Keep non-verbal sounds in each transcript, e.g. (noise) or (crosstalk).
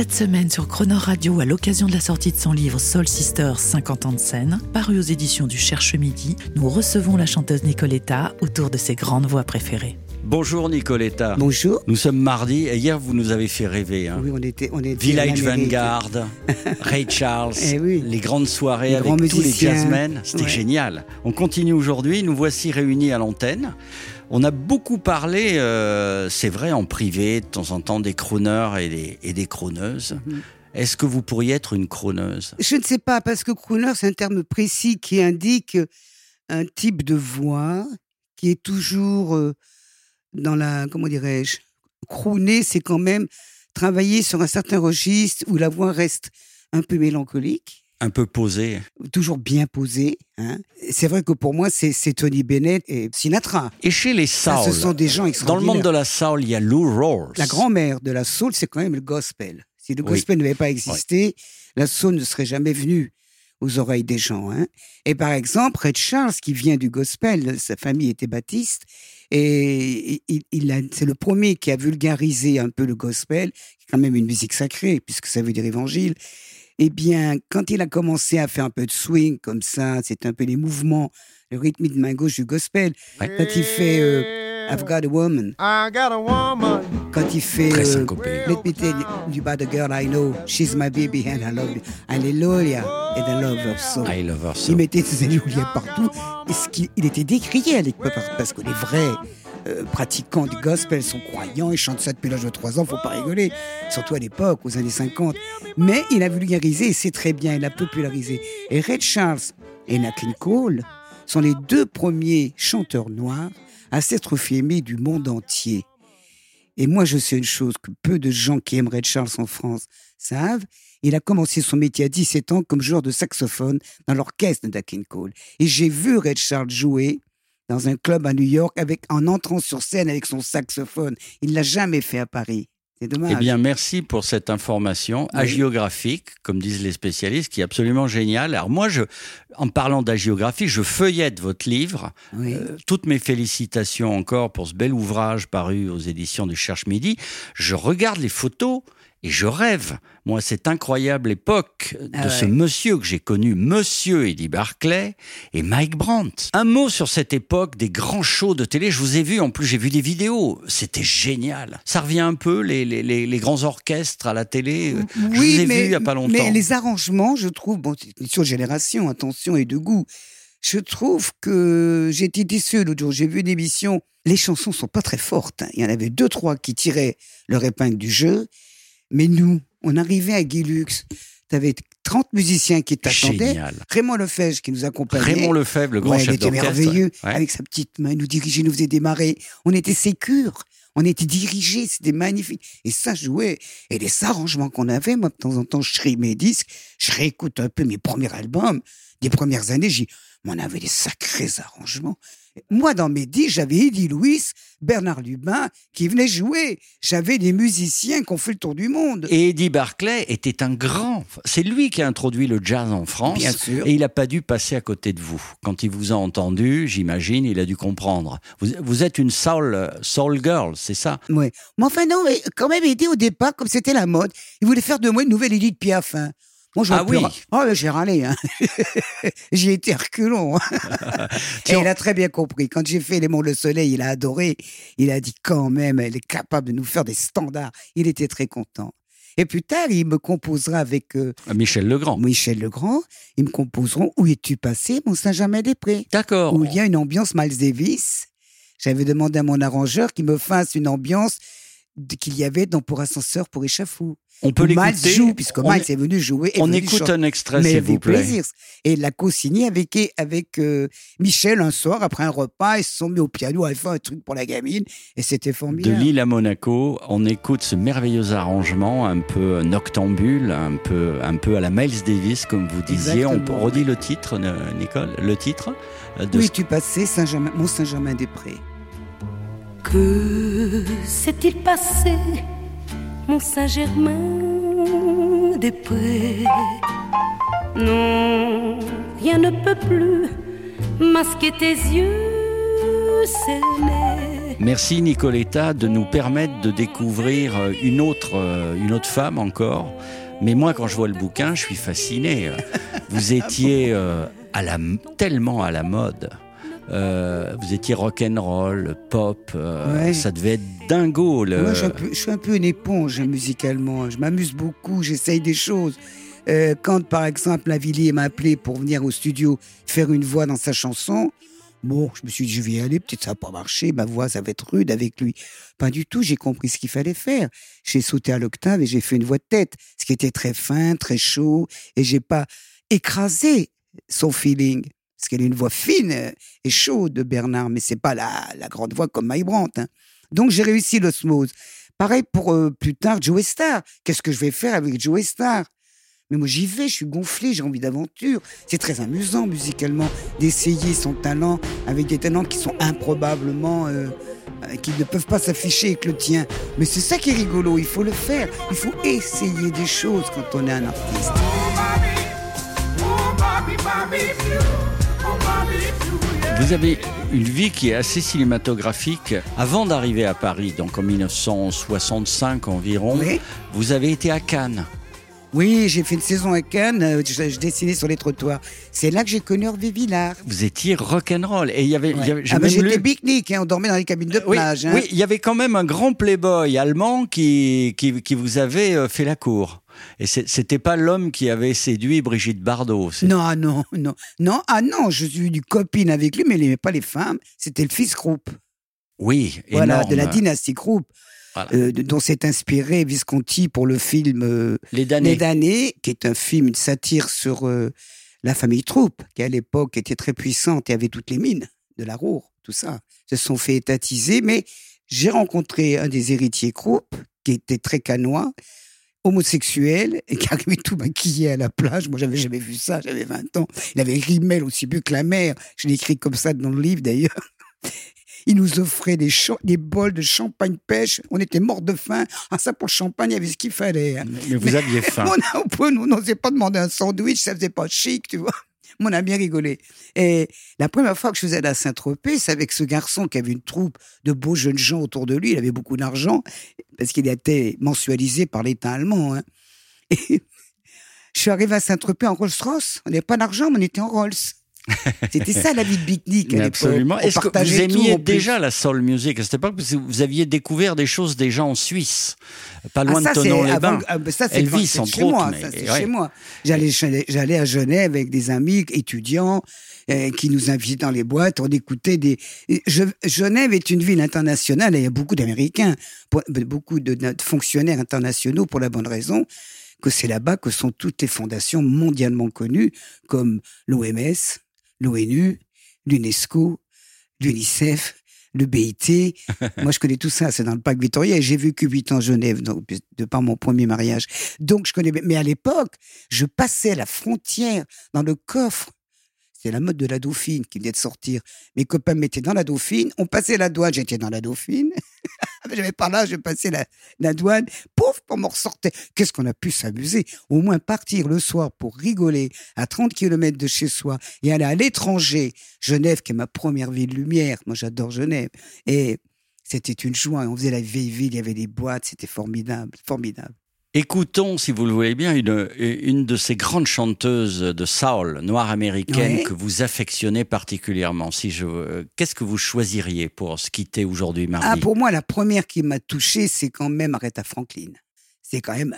Cette semaine sur Croner Radio, à l'occasion de la sortie de son livre Soul Sisters 50 ans de scène, paru aux éditions du Cherche Midi, nous recevons la chanteuse Nicoletta autour de ses grandes voix préférées. Bonjour Nicoletta. Bonjour. Nous sommes mardi et hier vous nous avez fait rêver. hein. Oui, on était, on était Village. Vanguard, (laughs) Ray Charles, Eh oui. les grandes soirées Les avec tous les jazzmen, c'était Ouais. génial. On continue aujourd'hui, nous voici réunis à l'antenne. On a beaucoup parlé, euh, c'est vrai, en privé, de temps en temps, des crooners et des, et des. Mhm. Est-ce que vous pourriez être une crooneuse? Je ne sais pas, parce que crooner, c'est un terme précis qui indique un type de voix qui est toujours euh, dans la, comment dirais-je, crooner, c'est quand même travailler sur un certain registre où la voix reste un peu mélancolique, Un peu posée toujours bien posée. hein. C'est vrai que pour moi, c'est Tony Bennett et Sinatra. Et chez les soul, ce sont des gens dans le extraordinaires. monde de la soul, il y a Lou Rawls. La grand-mère de la soul, c'est quand même le gospel. Si le Oui. gospel n'avait pas existé, la soul ne serait jamais venue aux oreilles des gens. hein. Et par exemple, Red Charles, qui vient du gospel, sa famille était baptiste, et il, c'est le premier qui a vulgarisé un peu le gospel, qui est quand même une musique sacrée, puisque ça veut dire évangile. Eh bien, quand il a commencé à faire un peu de swing comme ça, c'est un peu les mouvements, le rythme de main gauche du gospel. Ouais. Quand il fait euh, I've Got a Woman, I got a woman. quand il fait Très euh, syncopé. Let me tell you about the girl I know. She's my baby and I love you. Hallelujah. And I love her so. I love her so. Il mettait ses alléluia partout. Et ce qu'il il était décrié à l'époque par- parce que les vrais euh, pratiquants du gospel sont croyants. Ils chantent ça depuis l'âge de 3 ans. Faut pas rigoler. Surtout à l'époque, aux années 50. Mais il a vulgarisé et c'est très bien. Il a popularisé. Et Red Charles et Nat King Cole sont les deux premiers chanteurs noirs à s'être fait aimer du monde entier. Et moi, je sais une chose que peu de gens qui aiment Red Charles en France savent. Il a commencé son métier à 17 ans comme joueur de saxophone dans l'orchestre King Cole. Et j'ai vu Red Charles jouer dans un club à New York avec, en entrant sur scène avec son saxophone. Il l'a jamais fait à Paris. C'est dommage. Eh bien, merci pour cette information Oui. hagiographique, comme disent les spécialistes, qui est absolument géniale. Alors moi, je, en parlant d'hagiographie, je feuillette votre livre. Oui. Euh, toutes mes félicitations encore pour ce bel ouvrage paru aux éditions du Cherche Midi. Je regarde les photos et je rêve. Moi, cette incroyable époque de Ah ce monsieur que j'ai connu, Monsieur Eddie Barclay et Mike Brandt. Un mot sur cette époque des grands shows de télé. Je vous ai vu, en plus, j'ai vu des vidéos. C'était génial. Ça revient un peu, les, les, les, les grands orchestres à la télé. Je vous ai vu il n'y a pas longtemps. Mais les arrangements, je trouve, bon, c'est une question de génération, attention, et de goût. Je trouve que j'ai été déçu l'autre jour. J'ai vu une émission. Les chansons sont pas très fortes. hein. Il y en avait deux, trois qui tiraient leur épingle du jeu. Mais nous, on arrivait à Guy Lux. T'avais 30 musiciens qui t'attendaient. Génial. Raymond Lefebvre qui nous accompagnait. Raymond Lefebvre, le grand Ouais, il chef était d'orchestre. merveilleux. Ouais. Avec sa petite main, il nous dirigeait, il nous faisait démarrer. On était sécures. On était dirigés, c'était magnifique. Et ça jouait. Et les arrangements qu'on avait, moi, de temps en temps, je trie mes disques, je réécoute un peu mes premiers albums des premières années. J'ai, mais on avait des sacrés arrangements. Moi, dans mes disques, j'avais Eddie Louis, Bernard Lubin, qui venaient jouer. J'avais des musiciens qui ont fait le tour du monde. Et Eddie Barclay était un grand. C'est lui qui a introduit le jazz en France. Bien sûr. Et il n'a pas dû passer à côté de vous. Quand il vous a entendu, j'imagine, il a dû comprendre. Vous, vous êtes une soul, soul girl, c'est ça? Ouais. Mais enfin, non, mais quand même, Eddie, au départ, comme c'était la mode, il voulait faire de moi une nouvelle Edith Piaf. hein. Moi, Ah oui. Oh, j'ai râlé. Hein. (laughs) j'ai été reculon. hein. (laughs) Et il a très bien compris. Quand j'ai fait Les Monts le Soleil, il a adoré. Il a dit quand même, elle est capable de nous faire des standards. Il était très content. Et plus tard, il me composera avec euh, Michel Legrand. Michel Legrand. Ils me composeront Où es-tu passé, mon Saint-Germain-des-Prés? D'accord. où il y a une ambiance Miles Davis. J'avais demandé à mon arrangeur qu'il me fasse une ambiance qu'il y avait dans Pour ascenseur pour échafaud. On peut Où Miles l'écouter. joue, puisque Miles est- est venu jouer. est On venu écoute chanter. un extrait, s'il vous plaît. plaisir. Et il l'a co-signé avec, avec euh, Michel un soir, après un repas, ils se sont mis au piano, ils fait un truc pour la gamine, et c'était De formidable. Lille à Monaco, on écoute ce merveilleux arrangement, un peu noctambule, un peu, un peu à la Miles Davis, comme vous disiez. On redit le titre, Nicole, le titre euh, de Oui, tu passais Saint-Germain, Mont Saint-Germain-des-Prés. Que s'est-il passé, mon Saint-Germain-des-Prés Non, rien ne peut plus masquer tes yeux scellés. Merci Nicoletta de nous permettre de découvrir euh, une autre, euh, une autre femme encore. Mais moi, quand je vois le bouquin, je suis fasciné. Vous (laughs) étiez euh, à la, tellement à la mode. Euh, vous étiez rock'n'roll, pop. euh, Ouais. Ça devait être dingo. Le... Moi, je suis, un peu, je suis un peu une éponge hein, musicalement. Je m'amuse beaucoup, j'essaye des choses. Euh, quand, par exemple, Lavillier m'a appelé pour venir au studio faire une voix dans sa chanson, bon, je me suis dit, je vais y aller, peut-être ça va pas marcher, ma voix, ça va être rude avec lui. Pas du tout, j'ai compris ce qu'il fallait faire. J'ai sauté à l'octave et j'ai fait une voix de tête, ce qui était très fin, très chaud, et j'ai pas écrasé son feeling. Parce qu'elle a une voix fine et chaude de Bernard, mais c'est pas la, la grande voix comme Mike Brandt. hein. Donc j'ai réussi l'osmose. Pareil pour euh, plus tard Joe Star. Qu'est-ce que je vais faire avec Joe Star? Mais moi j'y vais, je suis gonflé, j'ai envie d'aventure. C'est très amusant musicalement d'essayer son talent avec des talents qui sont improbablement euh, euh, qui ne peuvent pas s'afficher avec le tien. Mais c'est ça qui est rigolo, il faut le faire. Il faut essayer des choses quand on est un artiste. Vous avez une vie qui est assez cinématographique. Avant d'arriver à Paris, donc en 1965 environ, Oui. vous avez été à Cannes. Oui, j'ai fait une saison à Cannes, euh, je, je dessinais sur les trottoirs. C'est là que j'ai connu Hervé Villard. Vous étiez rock'n'roll. Et il y avait, Ah bah, lu- pique-nique, hein, on dormait dans les cabines de Oui, plage. hein. oui, il y avait quand même un grand playboy allemand qui, qui, qui vous avait euh, fait la cour. Et c'était pas l'homme qui avait séduit Brigitte Bardot. Non, ah non, non, non, ah non, je suis du copine avec lui, mais il n'aimait pas les femmes. C'était le fils Krupp, Oui, voilà, énorme. de la dynastie Krupp, Voilà. euh, dont s'est inspiré Visconti pour le film euh, Les Les damnés. qui est un film, une satire sur euh, la famille Troupe, qui à l'époque était très puissante et avait toutes les mines de la Roure, tout ça, se sont fait étatiser. Mais j'ai rencontré un des héritiers Krupp, qui était très canois, homosexuel, et qui arrivait (laughs) tout maquillé à la plage. Moi, j'avais jamais vu ça, j'avais 20 ans. Il avait rimel aussi peu que la mer. Je l'ai écrit comme ça dans le livre, d'ailleurs. Il nous offrait des, bols de champagne pêche. On était morts de faim. Ah, ça, pour le champagne, il y avait ce qu'il fallait. hein. Mais vous aviez faim. (laughs) On n'osait pas demander un sandwich, ça faisait pas chic, tu vois. Mais On a bien rigolé. Et la première fois que je faisais la Saint-Tropez, c'est avec ce garçon qui avait une troupe de beaux jeunes gens autour de lui. Il avait beaucoup d'argent parce qu'il était mensualisé par l'État allemand. hein. Et (laughs) je suis arrivé à Saint-Tropez en Rolls-Royce. On n'avait pas d'argent, mais on était en Rolls. (laughs) C'était ça la vie de pique-nique à absolument. Est-ce que vous aimiez déjà la soul music à cette époque Parce que vous aviez découvert des choses déjà en Suisse, pas Ah, loin ça, de Tonon-les-Bains. ah, bah, ça, c'est Elvis, entre chez autres, moi. mais- ça, c'est ouais. chez moi. J'allais, à Genève avec des amis étudiants euh, qui nous invitaient dans les boîtes. On écoutait des. Je- Genève est une ville internationale et il y a beaucoup d'Américains, beaucoup de, de fonctionnaires internationaux pour la bonne raison que c'est là-bas que sont toutes les fondations mondialement connues comme l'OMS, l'ONU, l'UNESCO, l'UNICEF, le BIT. (laughs) Moi, je connais tout ça. C'est dans le parc Victoria. Et j'ai vécu huit ans à Genève, donc, de par mon premier mariage. Donc, je connais. Mais à l'époque, je passais la frontière dans le coffre. C'est la mode de la Dauphine qui venait de sortir. Mes copains me mettaient dans la Dauphine. On passait la douane. J'étais dans la Dauphine. (laughs) J'avais par là, je passais la, douane. Pouf, on m'en ressortait. Qu'est-ce qu'on a pu s'amuser? Au moins partir le soir pour rigoler à 30 km de chez soi et aller à l'étranger. Genève, qui est ma première ville lumière. Moi, j'adore Genève. Et c'était une joie. On faisait la vieille ville, il y avait des boîtes, c'était formidable, formidable. Écoutons, si vous le voulez bien, une, une de ces grandes chanteuses de soul noire américaine que vous affectionnez particulièrement. Si je, euh, qu'est-ce que vous choisiriez pour se quitter aujourd'hui, mardi Ah, pour moi, la première qui m'a touché, c'est quand même Aretha Franklin. C'est quand même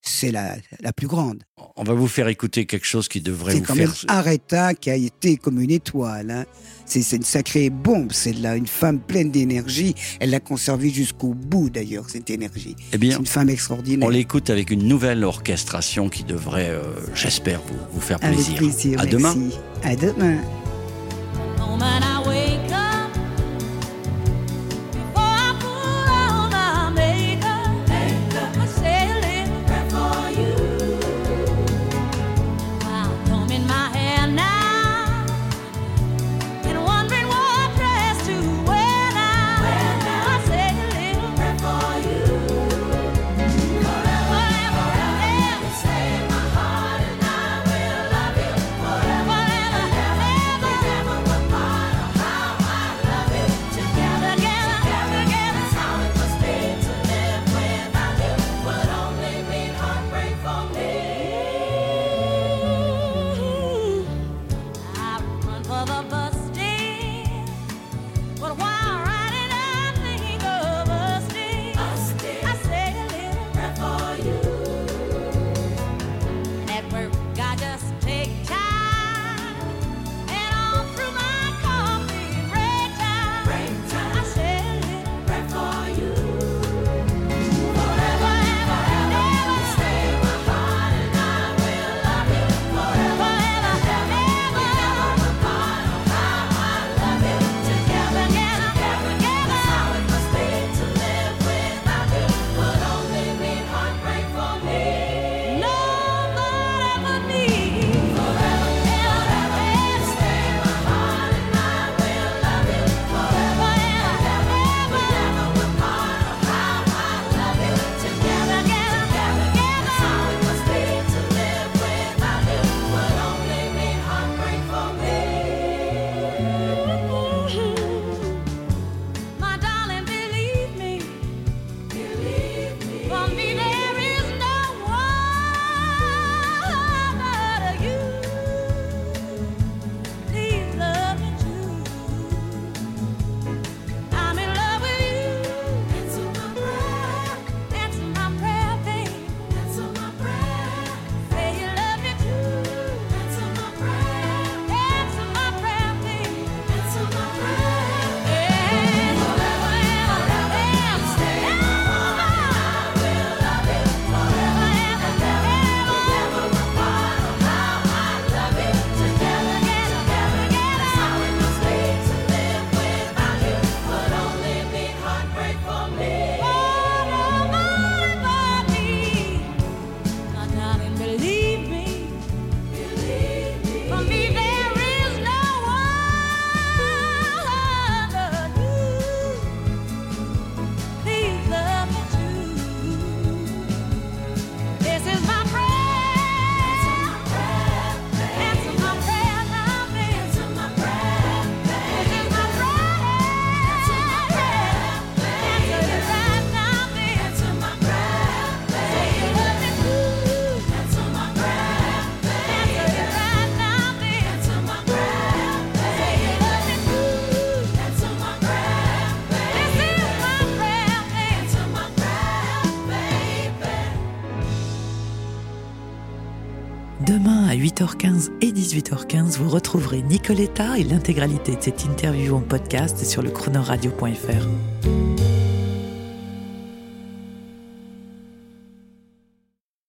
c'est la, la, plus grande. On va vous faire écouter quelque chose qui devrait vous faire... C'est Aretha qui a été comme une étoile. Hein. C'est une sacrée bombe, celle-là. Une femme pleine d'énergie. Elle l'a conservée jusqu'au bout, d'ailleurs, cette énergie. Eh c'est une femme extraordinaire. On l'écoute avec une nouvelle orchestration qui devrait, euh, j'espère, vous, vous, faire plaisir. Avec plaisir, À demain. À demain. 17h15 et 18h15, vous retrouverez Nicoletta et l'intégralité de cette interview en podcast sur le chronoradio.fr.